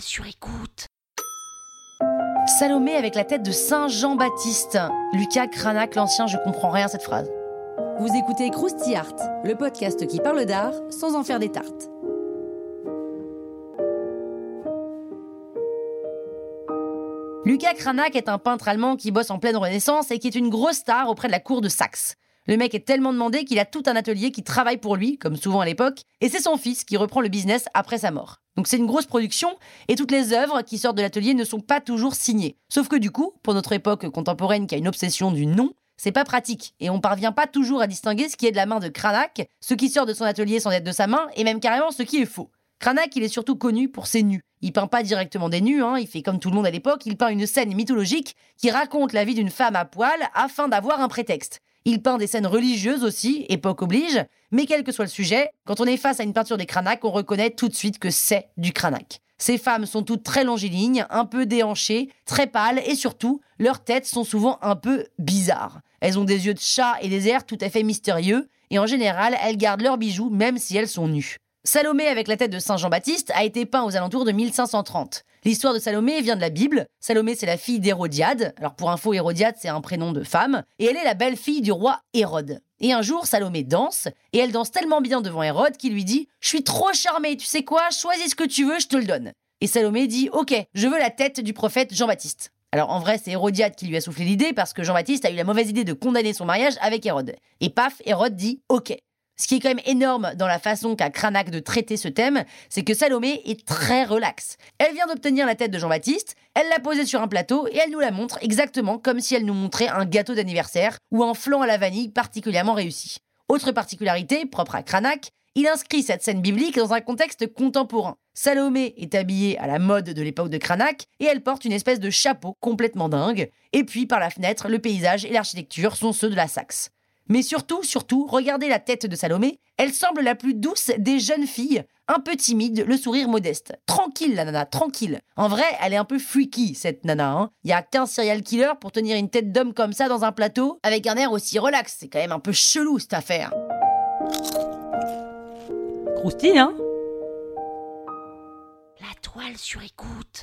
Sur écoute. Salomé avec la tête de Saint Jean-Baptiste. Lucas Cranach, l'ancien, je comprends rien à cette phrase. Vous écoutez Krusty Art, le podcast qui parle d'art sans en faire des tartes. Lucas Cranach est un peintre allemand qui bosse en pleine Renaissance et qui est une grosse star auprès de la cour de Saxe. Le mec est tellement demandé qu'il a tout un atelier qui travaille pour lui, comme souvent à l'époque, et c'est son fils qui reprend le business après sa mort. Donc c'est une grosse production, et toutes les œuvres qui sortent de l'atelier ne sont pas toujours signées. Sauf que du coup, pour notre époque contemporaine qui a une obsession du nom, c'est pas pratique, et on parvient pas toujours à distinguer ce qui est de la main de Cranach, ce qui sort de son atelier sans être de sa main, et même carrément ce qui est faux. Cranach, il est surtout connu pour ses nus. Il peint pas directement des nus, hein, il fait comme tout le monde à l'époque, il peint une scène mythologique qui raconte la vie d'une femme à poil afin d'avoir un prétexte. Il peint des scènes religieuses aussi, époque oblige, mais quel que soit le sujet, quand on est face à une peinture des Cranach, on reconnaît tout de suite que c'est du Cranach. Ces femmes sont toutes très longilignes, un peu déhanchées, très pâles et surtout, leurs têtes sont souvent un peu bizarres. Elles ont des yeux de chat et des airs tout à fait mystérieux, et en général, elles gardent leurs bijoux même si elles sont nues. Salomé avec la tête de Saint Jean-Baptiste a été peint aux alentours de 1530. L'histoire de Salomé vient de la Bible. Salomé, c'est la fille d'Hérodiade. Alors pour info, Hérodiade, c'est un prénom de femme. Et elle est la belle-fille du roi Hérode. Et un jour, Salomé danse, et elle danse tellement bien devant Hérode qu'il lui dit Je suis trop charmée, tu sais quoi, choisis ce que tu veux, je te le donne. Et Salomé dit Ok, je veux la tête du prophète Jean-Baptiste. Alors en vrai, c'est Hérodiade qui lui a soufflé l'idée parce que Jean-Baptiste a eu la mauvaise idée de condamner son mariage avec Hérode. Et paf, Hérode dit OK. Ce qui est quand même énorme dans la façon qu'a Cranach de traiter ce thème, c'est que Salomé est très relaxe. Elle vient d'obtenir la tête de Jean-Baptiste, elle l'a posée sur un plateau et elle nous la montre exactement comme si elle nous montrait un gâteau d'anniversaire ou un flan à la vanille particulièrement réussi. Autre particularité, propre à Cranach, il inscrit cette scène biblique dans un contexte contemporain. Salomé est habillée à la mode de l'époque de Cranach et elle porte une espèce de chapeau complètement dingue. Et puis par la fenêtre, le paysage et l'architecture sont ceux de la Saxe. Mais surtout, surtout, regardez la tête de Salomé. Elle semble la plus douce des jeunes filles, un peu timide, le sourire modeste. Tranquille, la nana, tranquille. En vrai, elle est un peu freaky, cette nana. Hein. Il y a qu'un serial killer pour tenir une tête d'homme comme ça dans un plateau, avec un air aussi relax. C'est quand même un peu chelou, cette affaire. Croustille, hein La toile sur écoute.